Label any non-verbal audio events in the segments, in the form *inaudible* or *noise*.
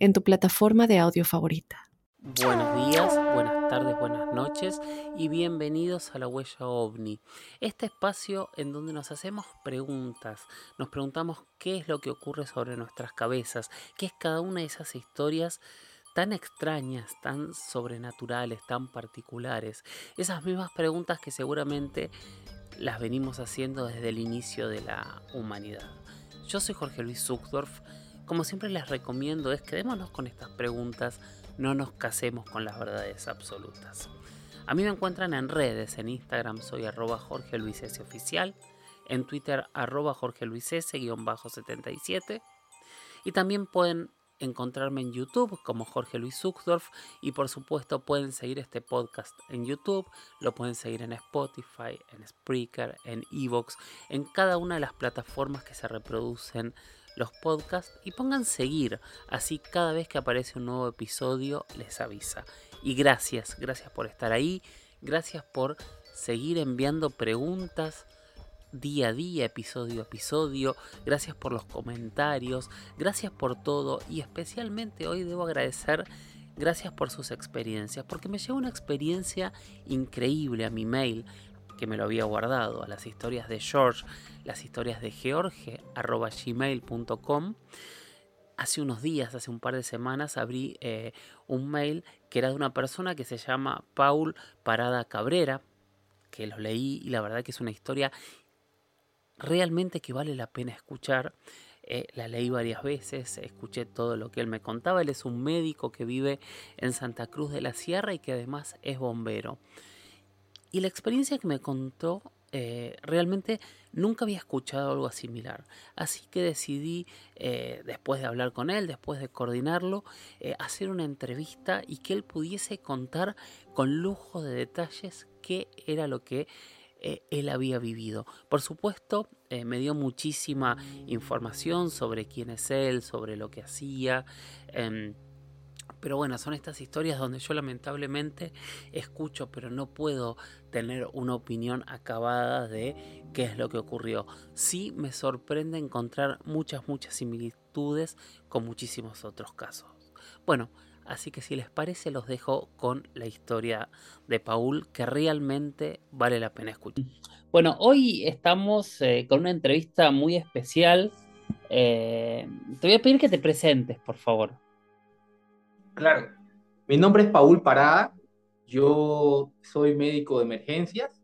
en tu plataforma de audio favorita. Buenos días, buenas tardes, buenas noches y bienvenidos a la huella ovni. Este espacio en donde nos hacemos preguntas, nos preguntamos qué es lo que ocurre sobre nuestras cabezas, qué es cada una de esas historias tan extrañas, tan sobrenaturales, tan particulares. Esas mismas preguntas que seguramente las venimos haciendo desde el inicio de la humanidad. Yo soy Jorge Luis Zuckdorf como siempre les recomiendo es quedémonos con estas preguntas, no nos casemos con las verdades absolutas. A mí me encuentran en redes, en Instagram soy arroba Jorge Luis. Oficial, en Twitter arroba Jorge Luis S. 77 y también pueden encontrarme en YouTube como Jorge Luis Zuckdorf y por supuesto pueden seguir este podcast en YouTube, lo pueden seguir en Spotify, en Spreaker, en Evox, en cada una de las plataformas que se reproducen los podcasts y pongan seguir, así cada vez que aparece un nuevo episodio les avisa. Y gracias, gracias por estar ahí, gracias por seguir enviando preguntas día a día, episodio a episodio, gracias por los comentarios, gracias por todo. Y especialmente hoy debo agradecer gracias por sus experiencias, porque me llegó una experiencia increíble a mi mail que me lo había guardado, a las historias de George, las historias de George, gmail.com. Hace unos días, hace un par de semanas, abrí eh, un mail que era de una persona que se llama Paul Parada Cabrera, que lo leí y la verdad que es una historia realmente que vale la pena escuchar. Eh, la leí varias veces, escuché todo lo que él me contaba. Él es un médico que vive en Santa Cruz de la Sierra y que además es bombero. Y la experiencia que me contó, eh, realmente nunca había escuchado algo similar. Así que decidí, eh, después de hablar con él, después de coordinarlo, eh, hacer una entrevista y que él pudiese contar con lujo de detalles qué era lo que él había vivido. Por supuesto, me dio muchísima información sobre quién es él, sobre lo que hacía. Em, pero bueno, son estas historias donde yo lamentablemente escucho, pero no puedo tener una opinión acabada de qué es lo que ocurrió. Sí me sorprende encontrar muchas, muchas similitudes con muchísimos otros casos. Bueno, así que si les parece los dejo con la historia de Paul que realmente vale la pena escuchar. Bueno, hoy estamos eh, con una entrevista muy especial. Eh, te voy a pedir que te presentes, por favor. Claro. Mi nombre es Paul Parada. Yo soy médico de emergencias.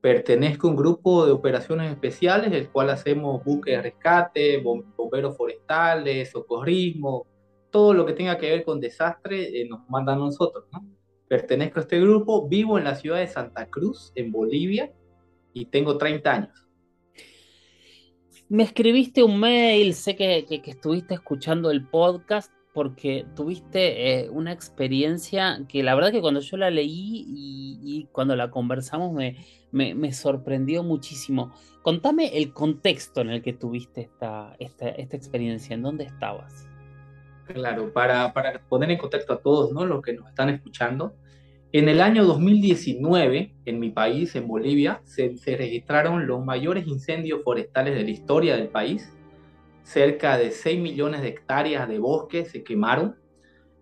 Pertenezco a un grupo de operaciones especiales, el cual hacemos buques de rescate, bomberos forestales, socorrismo, todo lo que tenga que ver con desastre eh, nos mandan a nosotros. Pertenezco a este grupo, vivo en la ciudad de Santa Cruz, en Bolivia, y tengo 30 años. Me escribiste un mail, sé que, que estuviste escuchando el podcast porque tuviste eh, una experiencia que la verdad que cuando yo la leí y, cuando la conversamos me, me, sorprendió muchísimo. Contame el contexto en el que tuviste esta, esta, esta experiencia, ¿en dónde estabas? Claro, para, para, poner en contexto a todos ¿no? los que nos están escuchando, en el año 2019, en mi país, en Bolivia, se, se registraron los mayores incendios forestales de la historia del país cerca de 6 millones de hectáreas de bosque se quemaron.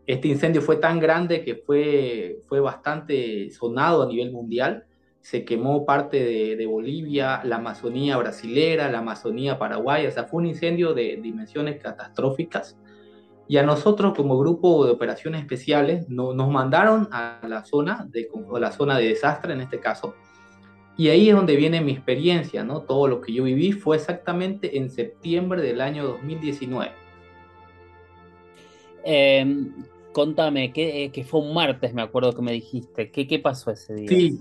Este incendio fue tan grande que fue, fue bastante sonado a nivel mundial. Se quemó parte de, Bolivia, la Amazonía brasilera, la Amazonía paraguaya. O sea, fue un incendio de dimensiones catastróficas. Y a nosotros como grupo de operaciones especiales nos mandaron a la zona de, a la zona de desastre en este caso y ahí es donde viene mi experiencia, ¿no? Todo lo que yo viví fue exactamente en septiembre del año 2019. Em, contame, que, que, fue un martes, me acuerdo que me dijiste. ¿Qué, ¿Qué pasó ese día? Sí,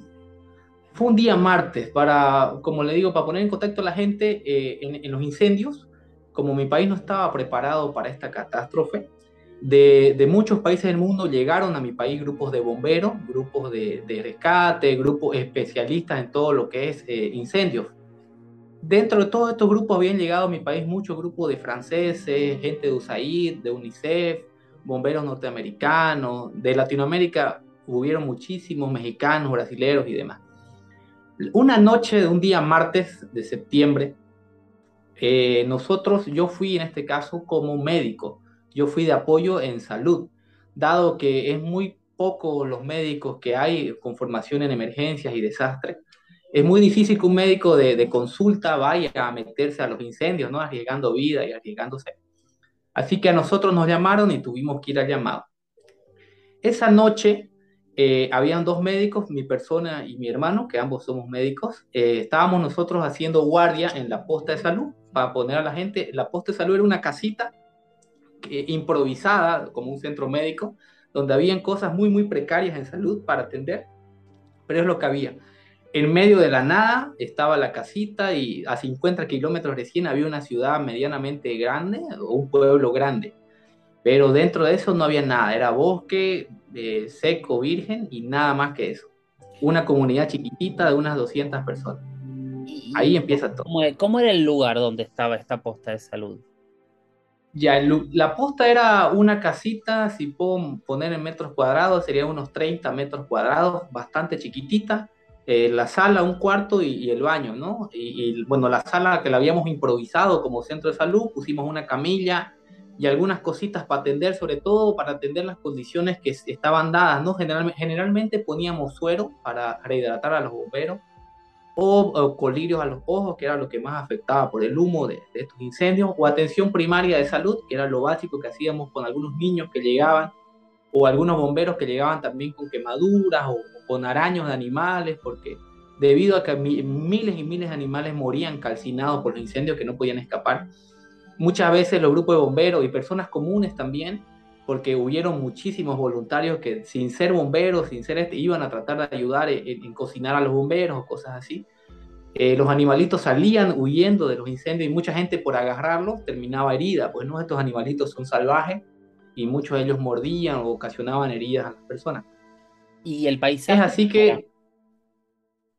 fue un día martes, para, como le digo, para poner en contacto a la gente eh, en, en, los incendios, como mi país no estaba preparado para esta catástrofe, de, muchos países del mundo llegaron a mi país grupos de bomberos, grupos de, rescate, grupos especialistas en todo lo que es eh, incendios. Dentro de todos estos grupos habían llegado a mi país muchos grupos de franceses, gente de USAID, de UNICEF, bomberos norteamericanos, de Latinoamérica hubieron muchísimos mexicanos, brasileños y demás. Una noche de un día martes de septiembre, eh, nosotros, yo fui en este caso como médico, yo fui de apoyo en salud, dado que es muy poco los médicos que hay con formación en emergencias y desastres. Es muy difícil que un médico de, consulta vaya a meterse a los incendios, ¿no? Arriesgando vida y arriesgándose. Así que a nosotros nos llamaron y tuvimos que ir al llamado. Esa noche eh, habían dos médicos, mi persona y mi hermano, que ambos somos médicos. Eh, estábamos nosotros haciendo guardia en la posta de salud para poner a la gente. La posta de salud era una casita improvisada como un centro médico, donde habían cosas muy, muy precarias en salud para atender, pero es lo que había. En medio de la nada estaba la casita y a 50 kilómetros recién había una ciudad medianamente grande o un pueblo grande. Pero dentro de eso no había nada, era bosque eh, seco, virgen y nada más que eso. Una comunidad chiquitita de unas 200 personas. Ahí empieza todo. ¿Cómo era el lugar donde estaba esta posta de salud? Ya, la posta era una casita, si puedo poner en metros cuadrados, sería unos 30 metros cuadrados, bastante chiquitita. Eh, la sala, un cuarto y, el baño, ¿no? Y, bueno, la sala que la habíamos improvisado como centro de salud, pusimos una camilla y algunas cositas para atender, sobre todo para atender las condiciones que estaban dadas, ¿no? generalmente poníamos suero para rehidratar a los bomberos o, colirios a los ojos, que era lo que más afectaba por el humo de, estos incendios, o atención primaria de salud, que era lo básico que hacíamos con algunos niños que llegaban, o algunos bomberos que llegaban también con quemaduras o, con araños de animales, porque debido a que miles y miles de animales morían calcinados por los incendios que no podían escapar, muchas veces los grupos de bomberos y personas comunes también porque hubieron muchísimos voluntarios que sin ser bomberos, sin ser este, iban a tratar de ayudar en, cocinar a los bomberos o cosas así. Eh, los animalitos salían huyendo de los incendios y mucha gente por agarrarlos terminaba herida, pues no estos animalitos son salvajes y muchos de ellos mordían o ocasionaban heridas a las personas. Y el paisaje. Es así que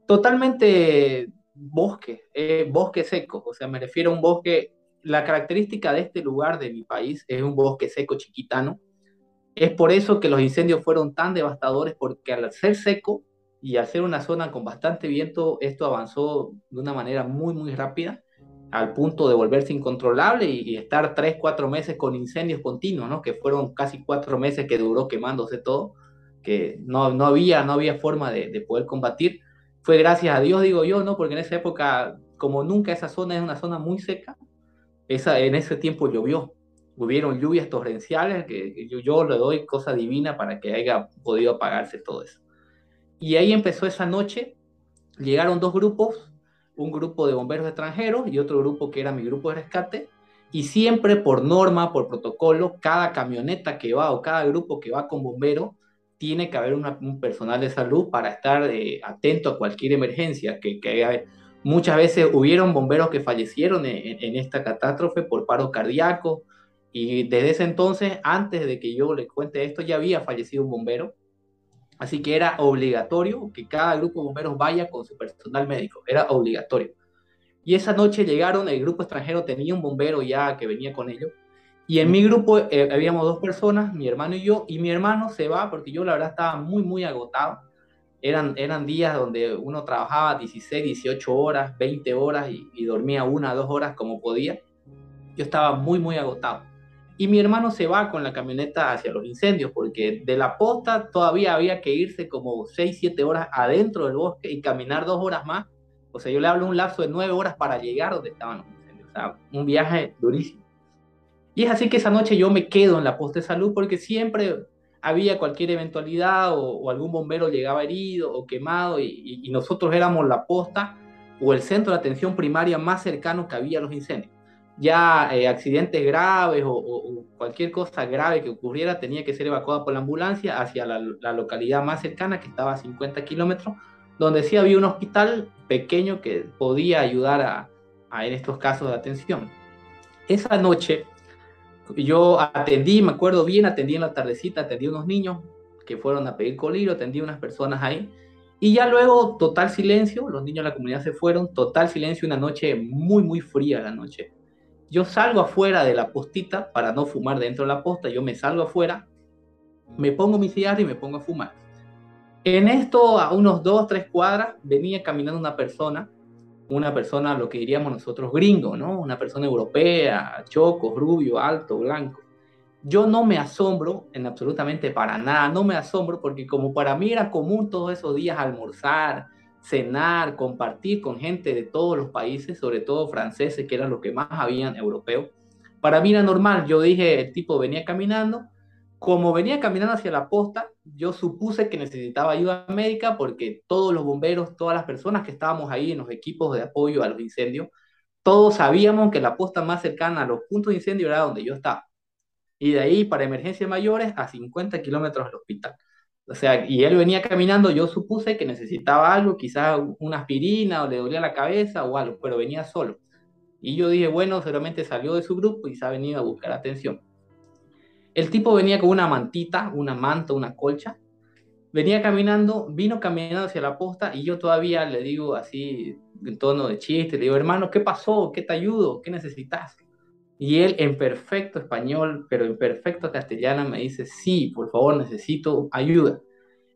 totalmente bosque, eh, bosque seco, o sea, me refiero a un bosque la característica de este lugar de mi país es un bosque seco chiquitano. Es por eso que los incendios fueron tan devastadores, porque al ser seco y al ser una zona con bastante viento, esto avanzó de una manera muy, muy rápida, al punto de volverse incontrolable y, estar tres, cuatro meses con incendios continuos, ¿no? que fueron casi cuatro meses que duró quemándose todo, que no, no, había, no había forma de, de poder combatir. Fue gracias a Dios, digo yo, ¿no? porque en esa época, como nunca esa zona es una zona muy seca, en ese tiempo llovió, hubieron lluvias torrenciales, que, yo, le doy cosa divina para que haya podido apagarse todo eso. Y ahí empezó esa noche, llegaron dos grupos, un grupo de bomberos extranjeros y otro grupo que era mi grupo de rescate, y siempre por norma, por protocolo, cada camioneta que va o cada grupo que va con bombero, tiene que haber un personal de salud para estar eh, atento a cualquier emergencia que, que Muchas veces hubieron bomberos que fallecieron en, esta catástrofe por paro cardíaco y desde ese entonces, antes de que yo le cuente esto, ya había fallecido un bombero. Así que era obligatorio que cada grupo de bomberos vaya con su personal médico, era obligatorio. Y esa noche llegaron, el grupo extranjero tenía un bombero ya que venía con ellos. Y en mi grupo eh, habíamos dos personas, mi hermano y yo, y mi hermano se va porque yo la verdad estaba muy, muy agotado eran, eran días donde uno trabajaba 16, 18 horas, 20 horas y, dormía una, dos horas como podía. Yo estaba muy, muy agotado. Y mi hermano se va con la camioneta hacia los incendios, porque de la posta todavía había que irse como 6, 7 horas adentro del bosque y caminar dos horas más. O sea, yo le hablo un lapso de 9 horas para llegar donde estaban los incendios. O sea, un viaje durísimo. Y es así que esa noche yo me quedo en la posta de salud porque siempre había cualquier eventualidad o, algún bombero llegaba herido o quemado y, nosotros éramos la posta o el centro de atención primaria más cercano que había a los incendios. Ya eh, accidentes graves o, cualquier cosa grave que ocurriera tenía que ser evacuada por la ambulancia hacia la, localidad más cercana que estaba a 50 kilómetros, donde sí había un hospital pequeño que podía ayudar a, en estos casos de atención. Esa noche yo atendí, me acuerdo bien, atendí en la tardecita, atendí a unos niños que fueron a pedir coliro, atendí unas personas ahí. Y ya luego, total silencio, los niños de la comunidad se fueron, total silencio, una noche muy, muy fría la noche. Yo salgo afuera de la postita para no fumar dentro de la posta, yo me salgo afuera, me pongo mi cigarro y me pongo a fumar. En esto, a unos dos, tres cuadras, venía caminando una persona una persona, lo que diríamos nosotros gringo, ¿no? Una persona europea, choco, rubio, alto, blanco. Yo no me asombro en absolutamente para nada, no me asombro porque como para mí era común todos esos días almorzar, cenar, compartir con gente de todos los países, sobre todo franceses, que eran los que más habían europeos, para mí era normal. Yo dije, el tipo venía caminando, como venía caminando hacia la posta, yo supuse que necesitaba ayuda médica porque todos los bomberos, todas las personas que estábamos ahí en los equipos de apoyo a los incendios, todos sabíamos que la posta más cercana a los puntos de incendio era donde yo estaba. Y de ahí, para emergencias mayores, a 50 kilómetros del hospital. O sea, y él venía caminando, yo supuse que necesitaba algo, quizás una aspirina o le dolía la cabeza o algo, pero venía solo. Y yo dije, bueno, seguramente salió de su grupo y se ha venido a buscar atención. El tipo venía con una mantita, una manta, una colcha. Venía caminando, vino caminando hacia la posta y yo todavía le digo así, en tono de chiste, le digo, hermano, ¿qué pasó? ¿Qué te ayudo? ¿Qué necesitas? Y él en perfecto español, pero en perfecto castellano, me dice, sí, por favor, necesito ayuda.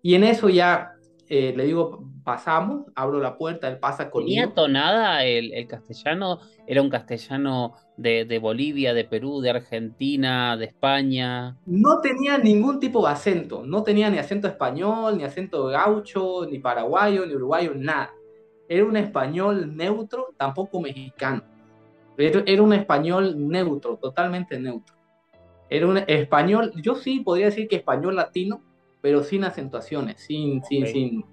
Y en eso ya eh, le digo, pasamos, abro la puerta, él pasa conmigo. ¿Tenía tonada el, el castellano? ¿Era un castellano de, de, Bolivia, de Perú, de Argentina, de España? No tenía ningún tipo de acento, no tenía ni acento español, ni acento gaucho, ni paraguayo, ni uruguayo, nada. Era un español neutro, tampoco mexicano. Era un español neutro, totalmente neutro. Era un español, yo sí podría decir que español latino, pero sin acentuaciones, sin, sin, sin,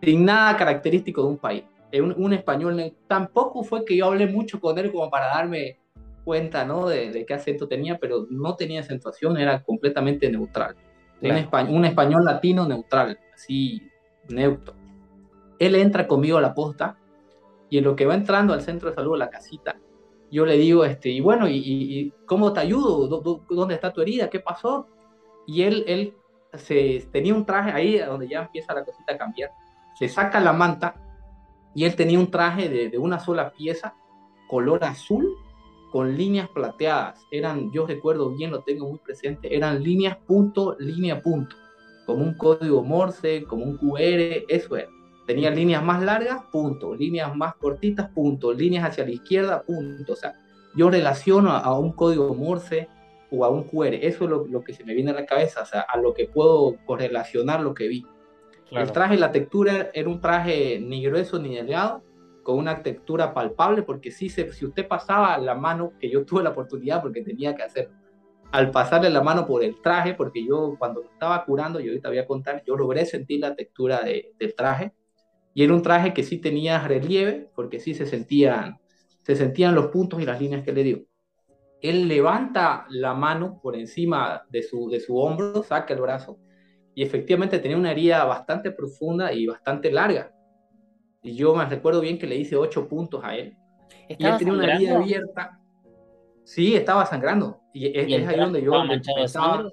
sin nada característico de un país. Un, un, español, tampoco fue que yo hablé mucho con él como para darme cuenta ¿no? de, de qué acento tenía, pero no tenía acentuación, era completamente neutral. Claro. Un, español, un español latino neutral, así neutro. Él entra conmigo a la posta y en lo que va entrando al centro de salud, a la casita, yo le digo, este, y bueno, ¿y, y cómo te ayudo? ¿Dónde está tu herida? ¿Qué pasó? Y él, él se, tenía un traje ahí donde ya empieza la cosita a cambiar. Se saca la manta y él tenía un traje de, una sola pieza, color azul, con líneas plateadas. Eran, yo recuerdo bien, lo tengo muy presente, eran líneas punto, línea punto, como un código Morse, como un QR, eso era. Tenía líneas más largas, punto, líneas más cortitas, punto, líneas hacia la izquierda, punto. O sea, yo relaciono a un código Morse o a un QR, eso es lo, lo, que se me viene a la cabeza, o sea, a lo que puedo correlacionar lo que vi. Claro. El traje, la textura era un traje ni grueso ni delgado, con una textura palpable, porque si, se, si usted pasaba la mano, que yo tuve la oportunidad porque tenía que hacerlo, al pasarle la mano por el traje, porque yo cuando lo estaba curando, yo ahorita voy a contar, yo logré sentir la textura de, del traje, y era un traje que sí tenía relieve, porque sí se sentían, se sentían los puntos y las líneas que le dio. Él levanta la mano por encima de su, de su hombro, saca el brazo, y efectivamente tenía una herida bastante profunda y bastante larga y yo me recuerdo bien que le hice ocho puntos a él. Y él tenía una herida abierta. Sí, estaba sangrando. Y es, ¿Y es ahí donde yo estaba.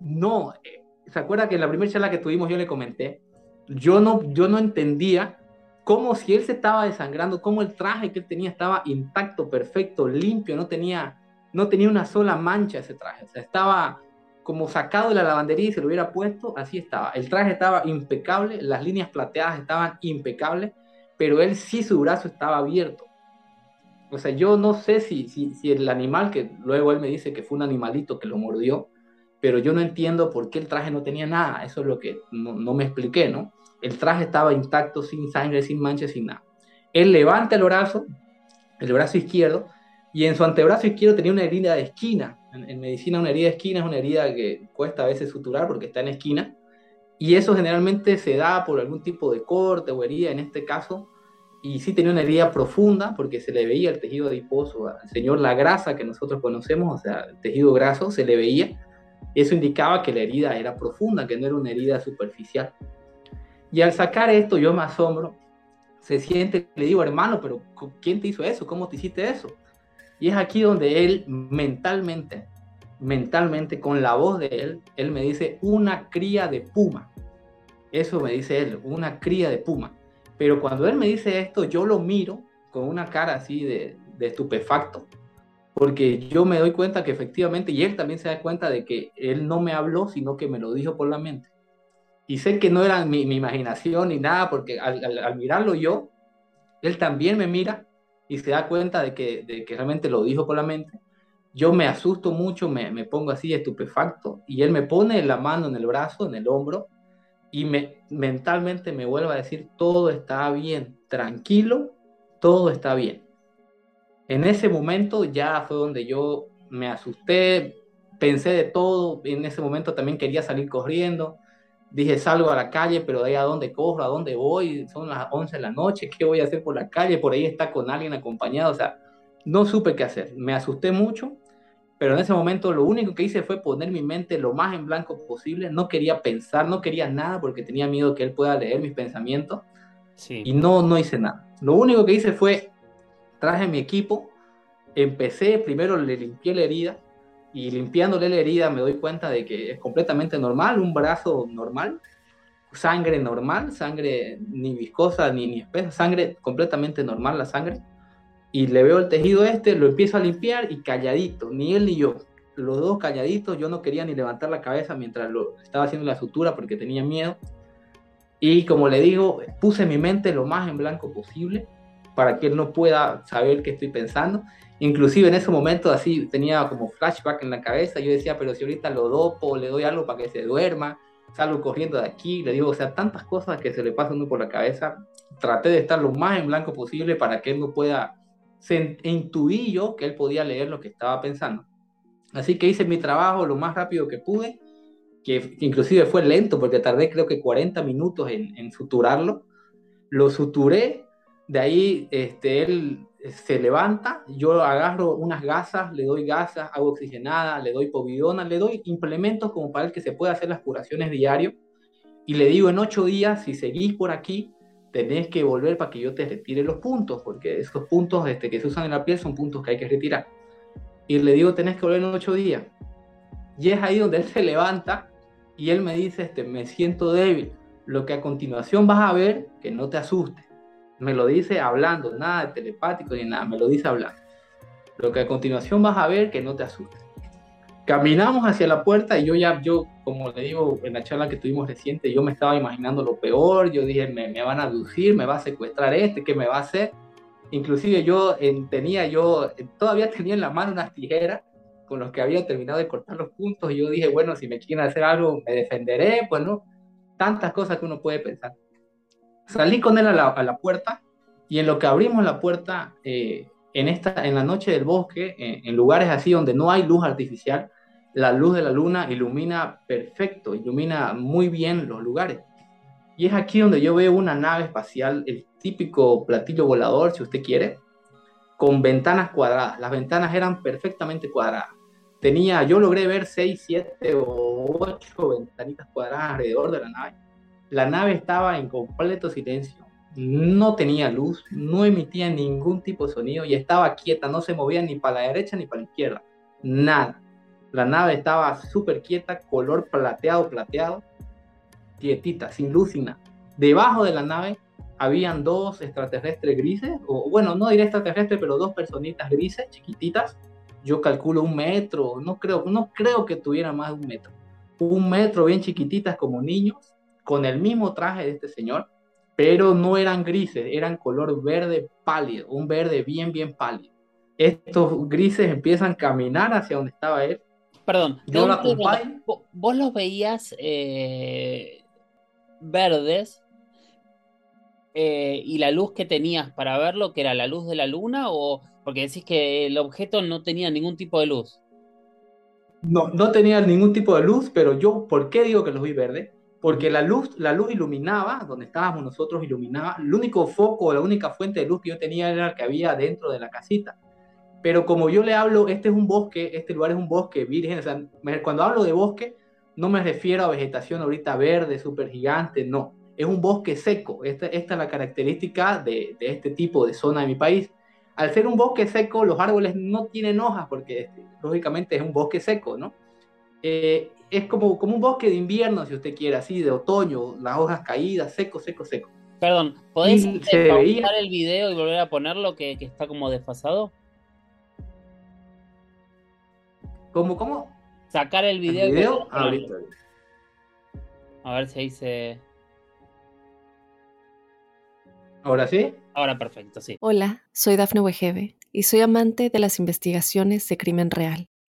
No, eh, ¿se acuerda que en la primera charla que tuvimos yo le comenté? Yo no, yo no entendía cómo si él se estaba desangrando, cómo el traje que él tenía estaba intacto, perfecto, limpio, no tenía, no tenía una sola mancha ese traje. O sea, estaba como sacado de la lavandería y se lo hubiera puesto, así estaba. El traje estaba impecable, las líneas plateadas estaban impecables, pero él sí su brazo estaba abierto. O sea, yo no sé si, si, si el animal, que luego él me dice que fue un animalito que lo mordió, pero yo no entiendo por qué el traje no tenía nada. Eso es lo que no, no me expliqué, ¿no? El traje estaba intacto, sin sangre, sin mancha, sin nada. Él levanta el brazo, el brazo izquierdo, y en su antebrazo izquierdo tenía una herida de esquina, en, en, medicina una herida de esquina es una herida que cuesta a veces suturar porque está en esquina. Y eso generalmente se da por algún tipo de corte o herida en este caso. Y sí tenía una herida profunda porque se le veía el tejido adiposo al señor, la grasa que nosotros conocemos, o sea, el tejido graso, se le veía. Eso indicaba que la herida era profunda, que no era una herida superficial. Y al sacar esto yo me asombro, se siente, le digo, hermano, pero ¿quién te hizo eso? ¿Cómo te hiciste eso? Y es aquí donde él mentalmente, mentalmente, con la voz de él, él me dice una cría de puma. Eso me dice él, una cría de puma. Pero cuando él me dice esto, yo lo miro con una cara así de, de estupefacto, porque yo me doy cuenta que efectivamente, y él también se da cuenta de que él no me habló, sino que me lo dijo por la mente. Y sé que no era mi, mi imaginación ni nada, porque al, mirarlo yo, él también me mira y se da cuenta de que, realmente lo dijo por la mente. Yo me asusto mucho, me, me pongo así estupefacto, y él me pone la mano en el brazo, en el hombro, y me, mentalmente me vuelve a decir, todo está bien, tranquilo, todo está bien. En ese momento ya fue donde yo me asusté, pensé de todo, en ese momento también quería salir corriendo, dije salgo a la calle, pero de ahí a dónde corro, a dónde voy, son las 11 de la noche, *laughs* ¿qué voy a hacer por la calle? Por ahí está con alguien acompañado, o sea, no supe qué hacer, me asusté mucho, pero en ese momento lo único que hice fue poner mi mente lo más en blanco posible, no quería pensar, no quería nada porque tenía miedo que él pueda leer mis pensamientos sí. y no, no hice nada. Lo único que hice fue traje mi equipo, empecé, primero le limpié la herida y limpiándole la herida me doy cuenta de que es completamente normal, un brazo normal, sangre normal, sangre ni viscosa ni, ni espesa, sangre completamente normal la sangre. Y le veo el tejido este, lo empiezo a limpiar y calladito, ni él ni yo, los dos calladitos, yo no quería ni levantar la cabeza mientras lo estaba haciendo la sutura porque tenía miedo. Y como le digo, puse mi mente lo más en blanco posible para que él no pueda saber qué estoy pensando. Inclusive en ese momento así tenía como flashback en la cabeza, yo decía, pero si ahorita lo dopo, le doy algo para que se duerma, salgo corriendo de aquí, le digo, o sea, tantas cosas que se le pasan por la cabeza, traté de estar lo más en blanco posible para que él no pueda, se intuí yo que él podía leer lo que estaba pensando. Así que hice mi trabajo lo más rápido que pude, que inclusive fue lento porque tardé creo que 40 minutos en, en suturarlo. Lo suturé de ahí este, él se levanta, yo agarro unas gasas, le doy gasas, agua oxigenada, le doy povidona, le doy implementos como para el que se pueda hacer las curaciones diario. Y le digo, en ocho días, si seguís por aquí, tenés que volver para que yo te retire los puntos, porque esos puntos este, que se usan en la piel son puntos que hay que retirar. Y le digo, tenés que volver en ocho días. Y es ahí donde él se levanta y él me dice, este, me siento débil. Lo que a continuación vas a ver, que no te asustes me lo dice hablando, nada de telepático ni nada, me lo dice hablando. Lo que a continuación vas a ver que no te asustes. Caminamos hacia la puerta y yo ya, yo, como le digo en la charla que tuvimos reciente, yo me estaba imaginando lo peor, yo dije, me, me van a aducir, me va a secuestrar este, ¿qué me va a hacer? Inclusive yo tenía, yo todavía tenía en la mano unas tijeras con los que había terminado de cortar los puntos y yo dije, bueno, si me quieren hacer algo, me defenderé, pues no, tantas cosas que uno puede pensar. Salí con él a la, puerta y en lo que abrimos la puerta, eh, en, esta, en la noche del bosque, en lugares así donde no hay luz artificial, la luz de la luna ilumina perfecto, ilumina muy bien los lugares. Y es aquí donde yo veo una nave espacial, el típico platillo volador, si usted quiere, con ventanas cuadradas. Las ventanas eran perfectamente cuadradas. Tenía, yo logré ver 6, 7 o 8 ventanitas cuadradas alrededor de la nave la nave estaba en completo silencio, no tenía luz, no emitía ningún tipo de sonido y estaba quieta, no se movía ni para la derecha ni para la izquierda, nada. La nave estaba súper quieta, color plateado, plateado, quietita, sin luz. Debajo de la nave habían dos extraterrestres grises, o bueno, no diré extraterrestres, pero dos personitas grises, chiquititas. Yo calculo un metro, no creo, no creo que tuviera más de un metro. Un metro bien chiquititas como niños, con el mismo traje de este señor, pero no eran grises, eran color verde pálido, un verde bien, bien pálido. Estos grises empiezan a caminar hacia donde estaba él. Perdón, yo vos los veías eh, verdes eh, y la luz que tenías para verlo, que era la luz de la luna, o porque decís que el objeto no tenía ningún tipo de luz. No, no tenía ningún tipo de luz, pero yo, ¿por qué digo que los vi verdes? Porque la luz, la luz iluminaba, donde estábamos nosotros iluminaba, el único foco, la única fuente de luz que yo tenía era el que había dentro de la casita. Pero como yo le hablo, este es un bosque, este lugar es un bosque virgen, o sea, cuando hablo de bosque, no me refiero a vegetación ahorita verde, súper gigante, no, es un bosque seco, esta, esta es la característica de, de este tipo de zona de mi país. al ser un bosque seco, los árboles no tienen hojas porque este, lógicamente es un bosque seco, ¿no? Eh, es como, como un bosque de invierno, si usted quiere, así, de otoño, las hojas caídas, seco, seco, seco. Perdón, ¿podés pausar el video y volver a ponerlo que, que está como desfasado? ¿Cómo, cómo? Sacar el video. ¿El A ver si ahí se... ¿Ahora sí? Ahora perfecto, sí. Hola, soy Dafne Wegebe y soy amante de las investigaciones de crimen real.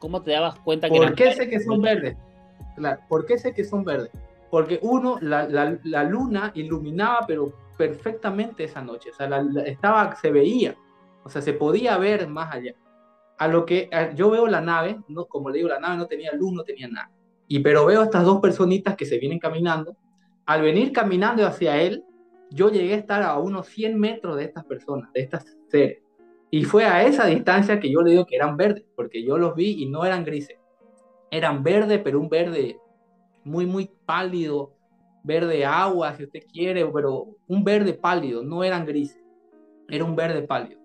cómo te dabas cuenta que... ¿Por qué sé que son verdes? ¿Por qué sé que son verdes? Porque uno, la, luna iluminaba, pero perfectamente esa noche, o sea, estaba, se veía, o sea, se podía ver más allá. A lo que yo veo la nave, no, como le digo, la nave no tenía luz, no tenía nada. Y pero veo estas dos personitas que se vienen caminando. Al venir caminando hacia él, yo llegué a estar a unos 100 metros de estas personas, de estas seres. Y fue a esa distancia que yo le digo que eran verdes, porque yo los vi y no eran grises. Eran verdes, pero un verde muy, muy pálido, verde agua, si usted quiere, pero un verde pálido, no eran grises. Era un verde pálido.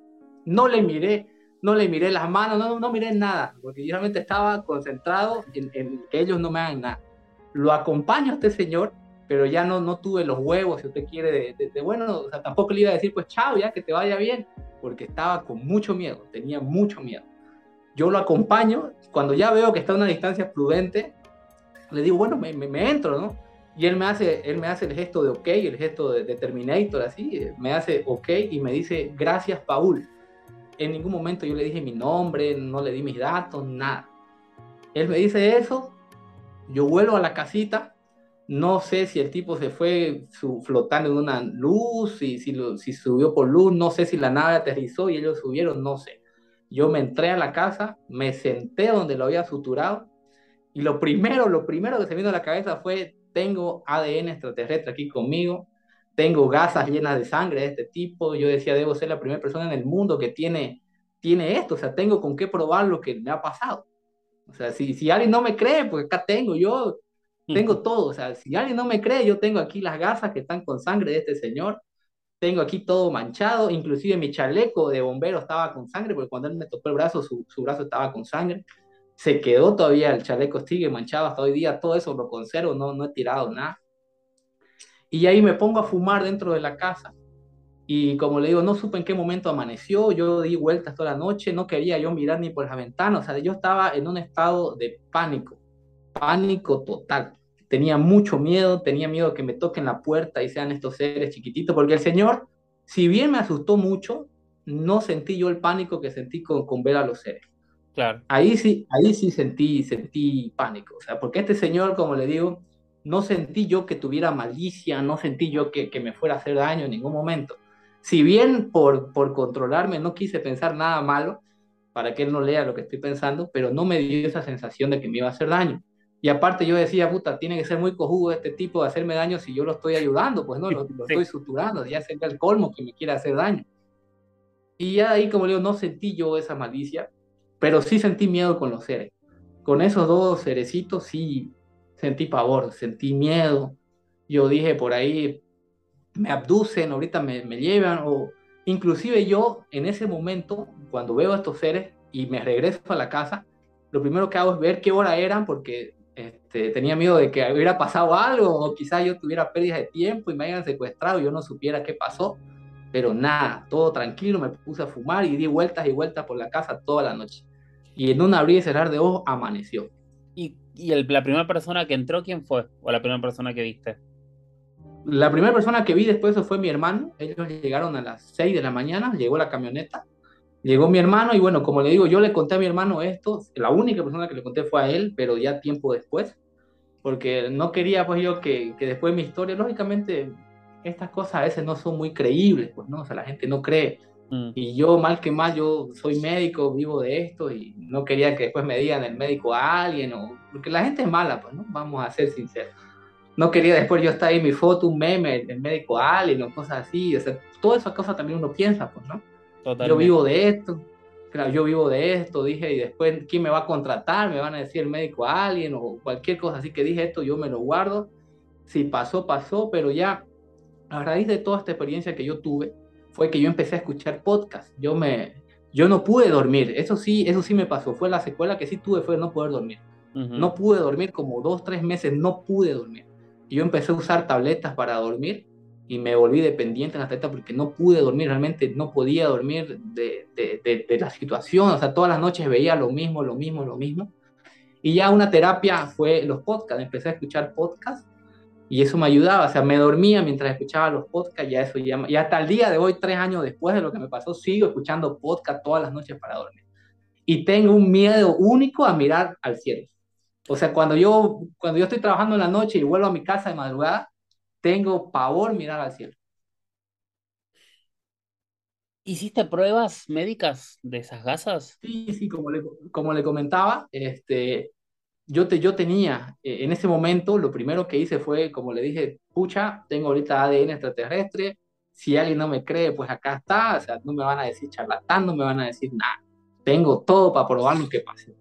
No le miré no le miré las manos, no, no miré nada, porque yo realmente estaba concentrado en, que ellos no me hagan nada. Lo acompaño a este señor, pero ya no, no tuve los huevos, si usted quiere, de, bueno, o sea, tampoco le iba a decir, pues chao, ya que te vaya bien, porque estaba con mucho miedo, tenía mucho miedo. Yo lo acompaño, cuando ya veo que está a una distancia prudente, le digo, bueno, me, me, entro, ¿no? Y él me hace, él me hace el gesto de ok, el gesto de, de Terminator, así, me hace ok y me dice, gracias, Paul en ningún momento yo le dije mi nombre, no le di mis datos, nada. Él me dice eso, yo vuelvo a la casita, no sé si el tipo se fue flotando en una luz, si, si, subió por luz, no sé si la nave aterrizó y ellos subieron, no sé. Yo me entré a la casa, me senté donde lo había suturado y lo primero, lo primero que se vino a la cabeza fue, tengo ADN extraterrestre aquí conmigo, tengo gasas llenas de sangre de este tipo, yo decía, debo ser la primera persona en el mundo que tiene, tiene esto, o sea, tengo con qué probar lo que me ha pasado. O sea, si, si alguien no me cree, pues acá tengo, yo tengo todo, o sea, si alguien no me cree, yo tengo aquí las gasas que están con sangre de este señor, tengo aquí todo manchado, inclusive mi chaleco de bombero estaba con sangre, porque cuando él me tocó el brazo, su, su brazo estaba con sangre, se quedó todavía, el chaleco sigue manchado hasta hoy día, todo eso lo conservo, no, no he tirado nada. Y ahí me pongo a fumar dentro de la casa. Y como le digo, no supe en qué momento amaneció, yo di vueltas toda la noche, no quería yo mirar ni por la ventana, o sea, yo estaba en un estado de pánico, pánico total. Tenía mucho miedo, tenía miedo que me toquen la puerta y sean estos seres chiquititos, porque el Señor, si bien me asustó mucho, no sentí yo el pánico que sentí con, con ver a los seres. Claro. Ahí sí, ahí sí sentí, sentí pánico, o sea, porque este Señor, como le digo, no sentí yo que tuviera malicia, no sentí yo que, me fuera a hacer daño en ningún momento. Si bien por, por controlarme no quise pensar nada malo, para que él no lea lo que estoy pensando, pero no me dio esa sensación de que me iba a hacer daño. Y aparte yo decía, puta, tiene que ser muy cojudo este tipo de hacerme daño si yo lo estoy ayudando, pues no, lo, estoy suturando, ya sería el colmo que me quiera hacer daño. Y ya ahí, como digo, no sentí yo esa malicia, pero sí sentí miedo con los seres. Con esos dos cerecitos sí, sentí pavor, sentí miedo. Yo dije por ahí, me abducen, ahorita me, me llevan, o inclusive yo en ese momento, cuando veo a estos seres y me regreso a la casa, lo primero que hago es ver qué hora eran porque este, tenía miedo de que hubiera pasado algo o quizás yo tuviera pérdidas de tiempo y me hayan secuestrado y yo no supiera qué pasó. Pero nada, todo tranquilo, me puse a fumar y di vueltas y vueltas por la casa toda la noche. Y en un abrir y cerrar de ojos amaneció. ¿Y ¿Y el, la primera persona que entró, quién fue? ¿O la primera persona que viste? La primera persona que vi después fue mi hermano. Ellos llegaron a las 6 de la mañana, llegó la camioneta, llegó mi hermano y bueno, como le digo, yo le conté a mi hermano esto, la única persona que le conté fue a él, pero ya tiempo después, porque no quería pues yo que, que después de mi historia, lógicamente estas cosas a veces no son muy creíbles, pues no, o sea, la gente no cree Mm. Y yo, mal que mal, yo soy médico, vivo de esto y no quería que después me digan el médico a alguien, o, porque la gente es mala, pues, ¿no? Vamos a ser sinceros. No quería después yo estar ahí mi foto, un meme, el médico a alguien o cosas así, o sea, todas esas cosas también uno piensa, pues, ¿no? Yo vivo de esto, claro, yo vivo de esto, dije, y después, ¿quién me va a contratar? Me van a decir el médico a alguien o cualquier cosa así que dije esto, yo me lo guardo. Si pasó, pasó, pero ya a raíz de toda esta experiencia que yo tuve, fue que yo empecé a escuchar podcast. Yo me, yo no pude dormir. Eso sí, eso sí me pasó. Fue la secuela que sí tuve, fue no poder dormir. No pude dormir como dos, tres meses, no pude dormir. Y yo empecé a usar tabletas para dormir y me volví dependiente de las tabletas porque no pude dormir, realmente no podía dormir de, de, de, la situación. O sea, todas las noches veía lo mismo, lo mismo, lo mismo. Y ya una terapia fue los podcasts. Empecé a escuchar podcasts y eso me ayudaba, o sea, me dormía mientras escuchaba los podcasts, ya eso ya, y hasta el día de hoy, tres años después de lo que me pasó, sigo escuchando podcast todas las noches para dormir. Y tengo un miedo único a mirar al cielo. O sea, cuando yo, cuando yo estoy trabajando en la noche y vuelvo a mi casa de madrugada, tengo pavor mirar al cielo. ¿Hiciste pruebas médicas de esas gasas? Sí, sí, como le, como le comentaba, este, yo, te, yo tenía, eh, en ese momento, lo primero que hice fue, como le dije, pucha, tengo ahorita ADN extraterrestre, si alguien no me cree, pues acá está, o sea, no me van a decir charlatán, no me van a decir nada, tengo todo para probar lo que pase.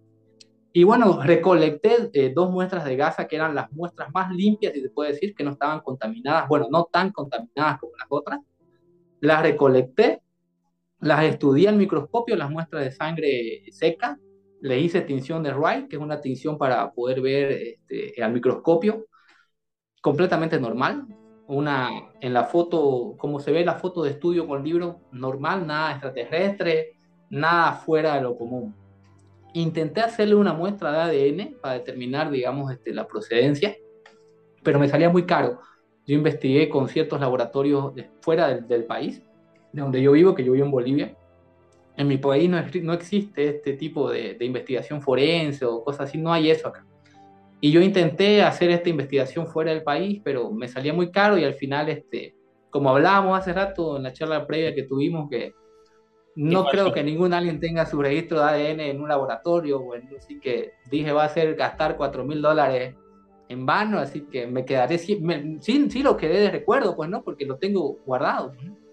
Y bueno, recolecté eh, dos muestras de gasa que eran las muestras más limpias, y se puede decir, que no estaban contaminadas, bueno, no tan contaminadas como las otras. Las recolecté, las estudié al microscopio, las muestras de sangre seca, le hice tinción de Wright, que es una tinción para poder ver este, al microscopio, completamente normal. Una, en la foto, como se ve la foto de estudio con libro, normal, nada extraterrestre, nada fuera de lo común. Intenté hacerle una muestra de ADN para determinar, digamos, este, la procedencia, pero me salía muy caro. Yo investigué con ciertos laboratorios fuera del, país, de donde yo vivo, que yo vivo en Bolivia, en mi país no, no existe este tipo de, de, investigación forense o cosas así, no hay eso acá. Y yo intenté hacer esta investigación fuera del país, pero me salía muy caro y al final, este, como hablábamos hace rato en la charla previa que tuvimos, que no creo que ningún alguien tenga su registro de ADN en un laboratorio, bueno, así que dije va a ser gastar 4 mil dólares en vano, así que me quedaré, sí, sí, sí, lo quedé de recuerdo, pues no, porque lo tengo guardado. ¿no?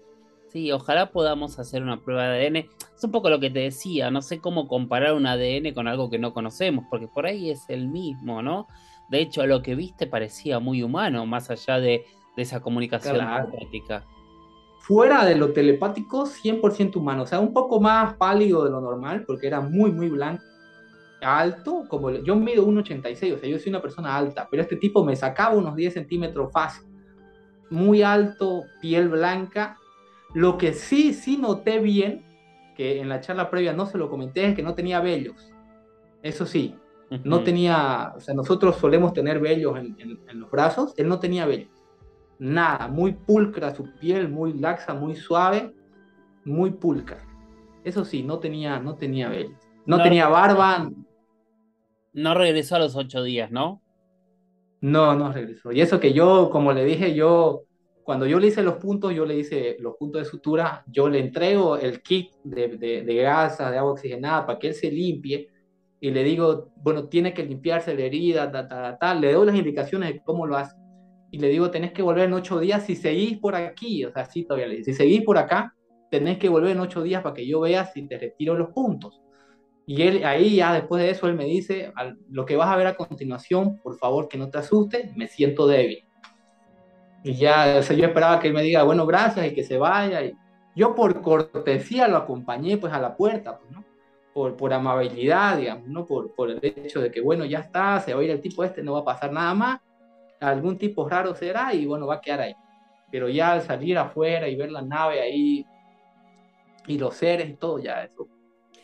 Sí, ojalá podamos hacer una prueba de ADN. Es un poco lo que te decía, no sé cómo comparar un ADN con algo que no conocemos, porque por ahí es el mismo, ¿no? De hecho, lo que viste parecía muy humano, más allá de, esa comunicación telepática. Fuera de lo telepático, 100% humano, o sea, un poco más pálido de lo normal, porque era muy, muy blanco. Alto, como yo mido 1,86, o sea, yo soy una persona alta, pero este tipo me sacaba unos 10 centímetros fácil. Muy alto, piel blanca, lo que sí, sí noté bien, que en la charla previa no se lo comenté, es que no tenía vellos. Eso sí, no tenía, o sea, nosotros solemos tener vellos en, los brazos, él no tenía vellos. Nada, muy pulcra su piel, muy laxa, muy suave, muy pulcra. Eso sí, no tenía, no tenía vellos. No, tenía barba. No regresó a los ocho días, ¿no? No, no regresó. Y eso que yo, como le dije, yo cuando yo le hice los puntos, yo le hice los puntos de sutura, yo le entrego el kit de, de, de gasa, de agua oxigenada, para que él se limpie, y le digo, bueno, tiene que limpiarse la herida, tal, tal, tal, le doy las indicaciones de cómo lo hace. Y le digo, tenés que volver en ocho días si seguís por aquí, o sea, sí todavía le si seguís por acá, tenés que volver en ocho días para que yo vea si te retiro los puntos. Y él, ahí ya después de eso, él me dice, lo que vas a ver a continuación, por favor que no te asustes, me siento débil y ya, o sea, yo esperaba que él me diga, bueno, gracias y que se vaya. Y yo por cortesía lo acompañé pues a la puerta, pues. Por, por amabilidad, digamos, ¿no? Por, por el hecho de que, bueno, ya está, se va a ir el tipo este, no va a pasar nada más, algún tipo raro será y bueno, va a quedar ahí. Pero ya al salir afuera y ver la nave ahí y los seres y todo, ya eso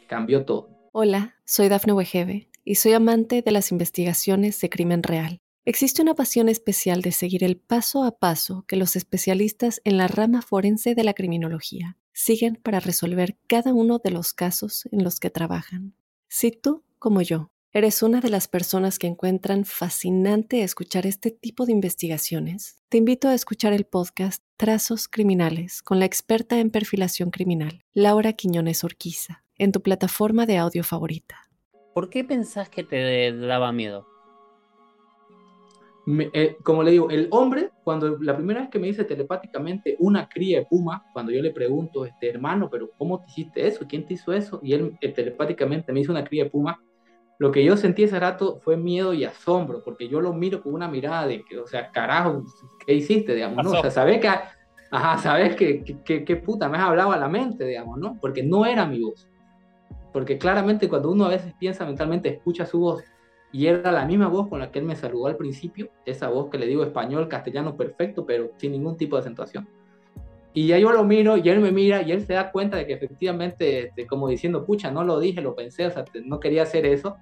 cambió todo. Hola, soy Dafne Wegebe y soy amante de las investigaciones de crimen real. Existe una pasión especial de seguir el paso a paso que los especialistas en la rama forense de la criminología siguen para resolver cada uno de los casos en los que trabajan. Si tú, como yo, ¿Eres una de las personas que encuentran fascinante escuchar este tipo de investigaciones? Te invito a escuchar el podcast Trazos Criminales con la experta en perfilación criminal, Laura Quiñones Orquiza, en tu plataforma de audio favorita. ¿Por qué pensás que te daba miedo? Eh, como le digo, el hombre, cuando la primera vez que me dice telepáticamente una cría de puma, cuando yo le pregunto, este hermano, pero ¿cómo te hiciste eso? ¿Quién te hizo eso? Y él eh, telepáticamente me dice una cría de puma, lo que yo sentí ese rato fue miedo y asombro, porque yo lo miro con una mirada de que, o sea, carajo, ¿qué hiciste, digamos, no? O sea, sabes que, ajá, sabes que, que, puta me has hablado a la mente, digamos, ¿no? Porque no era mi voz. Porque claramente cuando uno a veces piensa mentalmente, escucha su voz, y era la misma voz con la que él me saludó al principio, esa voz que le digo español, castellano perfecto, pero sin ningún tipo de acentuación. Y ya yo lo miro y él me mira y él se da cuenta de que efectivamente, este, como diciendo, pucha, no lo dije, lo pensé, o sea, no quería hacer eso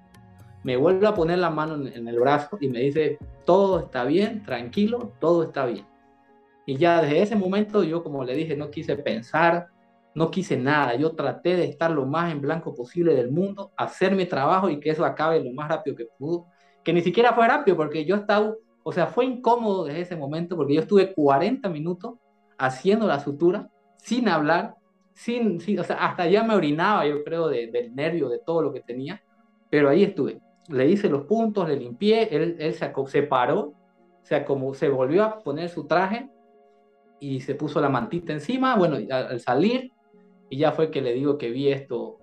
me vuelve a poner la mano en, el brazo y me dice, todo está bien, tranquilo, todo está bien. Y ya desde ese momento yo, como le dije, no quise pensar, no quise nada. Yo traté de estar lo más en blanco posible del mundo, hacer mi trabajo y que eso acabe lo más rápido que pudo. Que ni siquiera fue rápido porque yo estaba, o sea, fue incómodo desde ese momento porque yo estuve 40 minutos haciendo la sutura sin hablar, sin, o sea, hasta ya me orinaba, yo creo, del nervio, de todo lo que tenía, pero ahí estuve le hice los puntos, le limpié, él, él se, se paró, sea, como se volvió a poner su traje y se puso la mantita encima, bueno, al, salir, y ya fue que le digo que vi esto,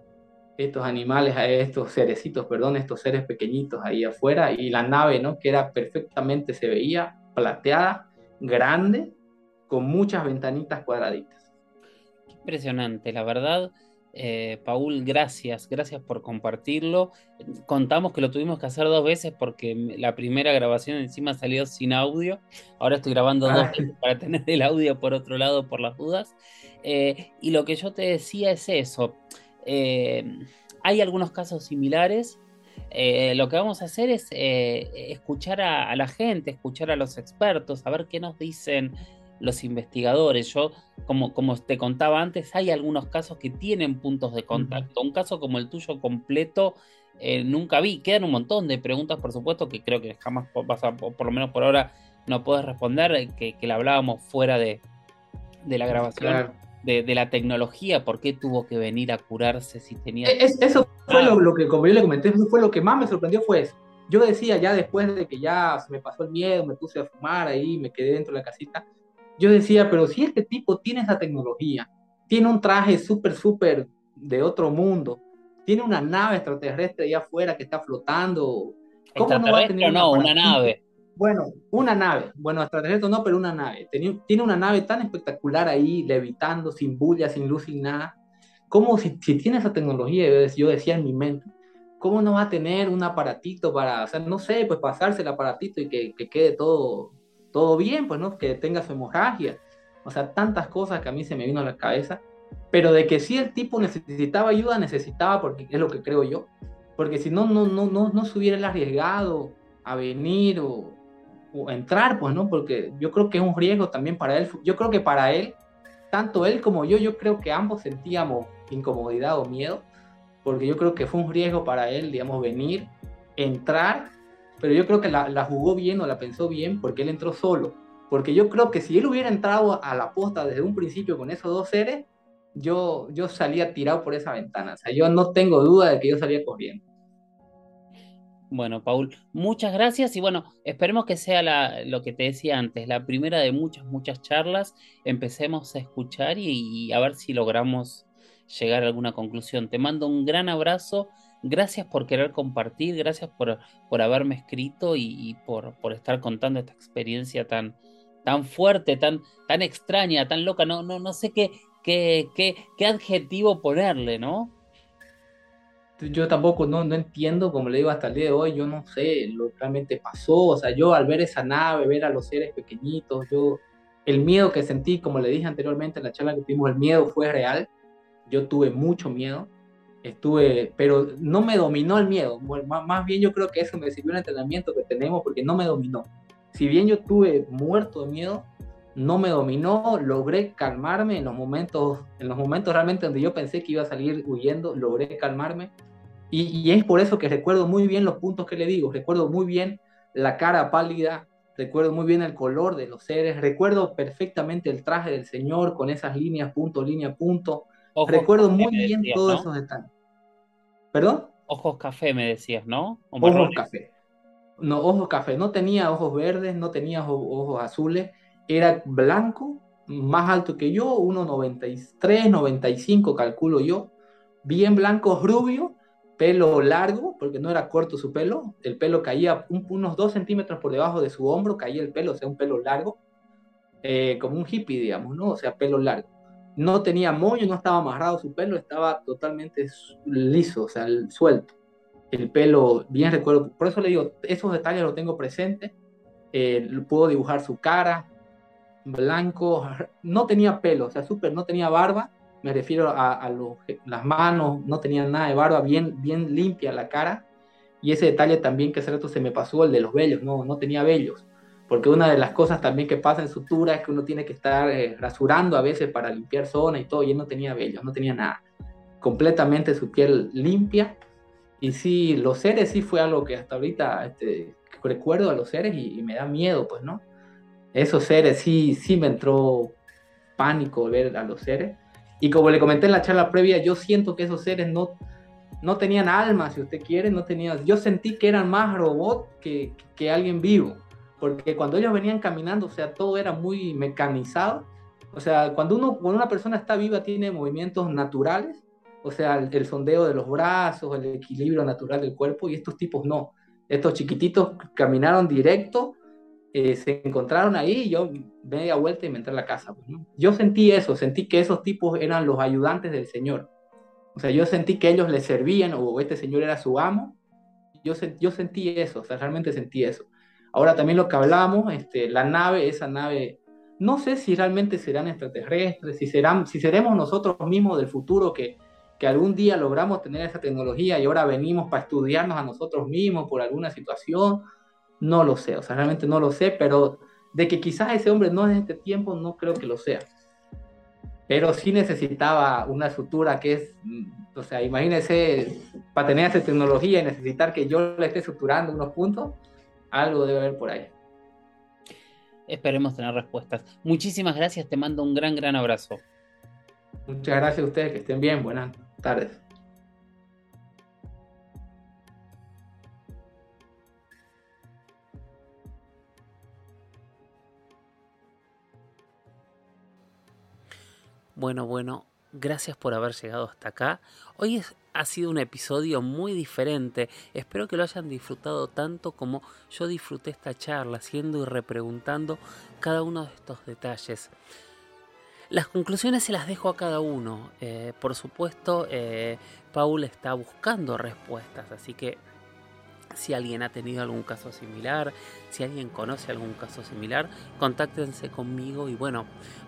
estos animales, estos cerecitos, perdón, estos seres pequeñitos ahí afuera, y la nave, ¿no? Que era perfectamente, se veía plateada, grande, con muchas ventanitas cuadraditas. Impresionante, la verdad eh, Paul, gracias, gracias por compartirlo. Contamos que lo tuvimos que hacer dos veces porque la primera grabación encima salió sin audio. Ahora estoy grabando dos ah. veces para tener el audio por otro lado por las dudas. Eh, y lo que yo te decía es eso. Eh, hay algunos casos similares. lo que vamos a hacer es escuchar a, la gente, escuchar a los expertos, a ver qué nos dicen los investigadores. Yo, como, como te contaba antes, hay algunos casos que tienen puntos de contacto. Un caso como el tuyo completo eh, nunca vi. Quedan un montón de preguntas, por supuesto, que creo que jamás vas a, por, lo menos por ahora, no puedes responder, eh, que, que la hablábamos fuera de, de la grabación. De, de, la tecnología, por qué tuvo que venir a curarse si tenía... eso fue lo, lo, que, como yo le comenté, fue lo que más me sorprendió fue eso. Yo decía ya después de que ya se me pasó el miedo, me puse a fumar ahí, me quedé dentro de la casita, yo decía, pero si este tipo tiene esa tecnología, tiene un traje súper, súper de otro mundo, tiene una nave extraterrestre allá afuera que está flotando, ¿cómo no va a tener no, una, nave? Bueno, una nave, bueno, extraterrestre no, pero una nave. Tiene, una nave tan espectacular ahí, levitando, sin bulla, sin luz, sin nada. ¿Cómo si, si tiene esa tecnología, yo decía en mi mente, ¿cómo no va a tener un aparatito para, o sea, no sé, pues pasarse el aparatito y que, que quede todo todo bien, pues, ¿no? Que tenga su hemorragia. O sea, tantas cosas que a mí se me vino a la cabeza. Pero de que si el tipo necesitaba ayuda, necesitaba, porque es lo que creo yo. Porque si no, no, no, no, no se hubiera arriesgado a venir o, o entrar, pues, ¿no? Porque yo creo que es un riesgo también para él. Yo creo que para él, tanto él como yo, yo creo que ambos sentíamos incomodidad o miedo, porque yo creo que fue un riesgo para él, digamos, venir, entrar pero yo creo que la, jugó bien o la pensó bien porque él entró solo. Porque yo creo que si él hubiera entrado a la posta desde un principio con esos dos seres, yo, yo salía tirado por esa ventana. O sea, yo no tengo duda de que yo salía corriendo. Bueno, Paul, muchas gracias y bueno, esperemos que sea la, lo que te decía antes, la primera de muchas, muchas charlas. Empecemos a escuchar y a ver si logramos llegar a alguna conclusión. Te mando un gran abrazo Gracias por querer compartir, gracias por, por haberme escrito y, por, por, estar contando esta experiencia tan, tan fuerte, tan, tan extraña, tan loca. No, no, no sé qué, qué, qué, qué adjetivo ponerle, ¿no? Yo tampoco no, no entiendo, como le digo hasta el día de hoy, yo no sé lo que realmente pasó. O sea, yo al ver esa nave, ver a los seres pequeñitos, yo, el miedo que sentí, como le dije anteriormente en la charla que tuvimos, el miedo fue real. Yo tuve mucho miedo estuve, pero no me dominó el miedo, más, bien yo creo que eso me sirvió el entrenamiento que tenemos porque no me dominó. Si bien yo estuve muerto de miedo, no me dominó, logré calmarme en los momentos, en los momentos realmente donde yo pensé que iba a salir huyendo, logré calmarme Y, es por eso que recuerdo muy bien los puntos que le digo, recuerdo muy bien la cara pálida, recuerdo muy bien el color de los seres, recuerdo perfectamente el traje del Señor con esas líneas, punto, línea, punto. recuerdo muy bien todos esos detalles. ¿Perdón? Ojos café me decías, ¿no? ojos café. No, ojos café. No tenía ojos verdes, no tenía ojos, azules. Era blanco, más alto que yo, 1,93, 95 calculo yo. Bien blanco, rubio pelo largo, porque no era corto su pelo, el pelo caía unos dos centímetros por debajo de su hombro, caía el pelo, o sea, un pelo largo, eh, como un hippie, digamos, ¿no? O sea, pelo largo. No tenía moño, no estaba amarrado su pelo, estaba totalmente liso, o sea, suelto. El pelo, bien recuerdo, por eso le digo, esos detalles los tengo presentes. Eh, puedo dibujar su cara, blanco, no tenía pelo, o sea, súper, no tenía barba, me refiero a, las manos, no tenían nada de barba, bien, bien limpia la cara. Y ese detalle también que hace rato se me pasó, el de los vellos, no, no tenía vellos. Porque una de las cosas también que pasa en sutura es que uno tiene que estar eh, rasurando a veces para limpiar zona y todo, y él no tenía vellos, no tenía nada. Completamente su piel limpia. Y sí, los seres sí fue algo que hasta ahorita este, recuerdo a los seres y, y, me da miedo, pues, ¿no? Esos seres sí, sí me entró pánico ver a los seres. Y como le comenté en la charla previa, yo siento que esos seres no, no tenían alma, si usted quiere, no tenían, yo sentí que eran más robots que, que alguien vivo, porque cuando ellos venían caminando, o sea, todo era muy mecanizado, o sea, cuando, uno, cuando una persona está viva tiene movimientos naturales, o sea, el, el, sondeo de los brazos, el equilibrio natural del cuerpo, y estos tipos no. Estos chiquititos caminaron directo eh, se encontraron ahí y yo media vuelta y me entré a la casa. Pues, yo sentí eso, sentí que esos tipos eran los ayudantes del Señor. O sea, yo sentí que ellos le servían o este Señor era su amo. Yo, yo sentí eso, o sea, realmente sentí eso. Ahora también lo que hablamos, este, la nave, esa nave, no sé si realmente serán extraterrestres, si, serán, si seremos nosotros mismos del futuro que, que algún día logramos tener esa tecnología y ahora venimos para estudiarnos a nosotros mismos por alguna situación, no lo sé, o sea, realmente no lo sé, pero de que quizás ese hombre no es de este tiempo, no creo que lo sea. Pero sí necesitaba una sutura que es, mm, o sea, imagínese, para tener esa tecnología y necesitar que yo le esté suturando unos puntos, algo debe haber por ahí. Esperemos tener respuestas. Muchísimas gracias, te mando un gran, gran abrazo. Muchas gracias a ustedes, que estén bien, buenas tardes. Bueno, bueno, gracias por haber llegado hasta acá. Hoy ha sido un episodio muy diferente. Espero que lo hayan disfrutado tanto como yo disfruté esta charla, haciendo y repreguntando cada uno de estos detalles. Las conclusiones se las dejo a cada uno. Eh, por supuesto, eh, Paul está buscando respuestas, así que si alguien ha tenido algún caso similar, si alguien conoce algún caso similar, contáctense conmigo y bueno,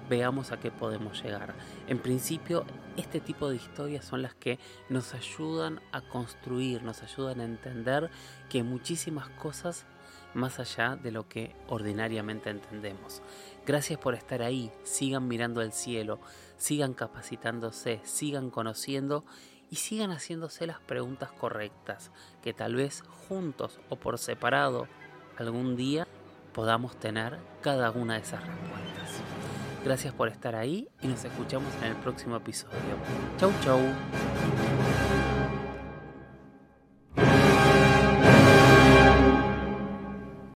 veamos a qué podemos llegar. En principio, este tipo de historias son las que nos ayudan a construir, nos ayudan a entender que muchísimas cosas más allá de lo que ordinariamente entendemos. Gracias por estar ahí, sigan mirando al cielo, sigan capacitándose, sigan conociendo y sigan haciéndose las preguntas correctas, que tal vez juntos o por separado algún día podamos tener cada una de esas respuestas. Gracias por estar ahí y nos escuchamos en el próximo episodio. Chau chau.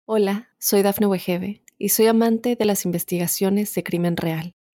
Hola, soy Dafne Wegebe y soy amante de las investigaciones de crimen real.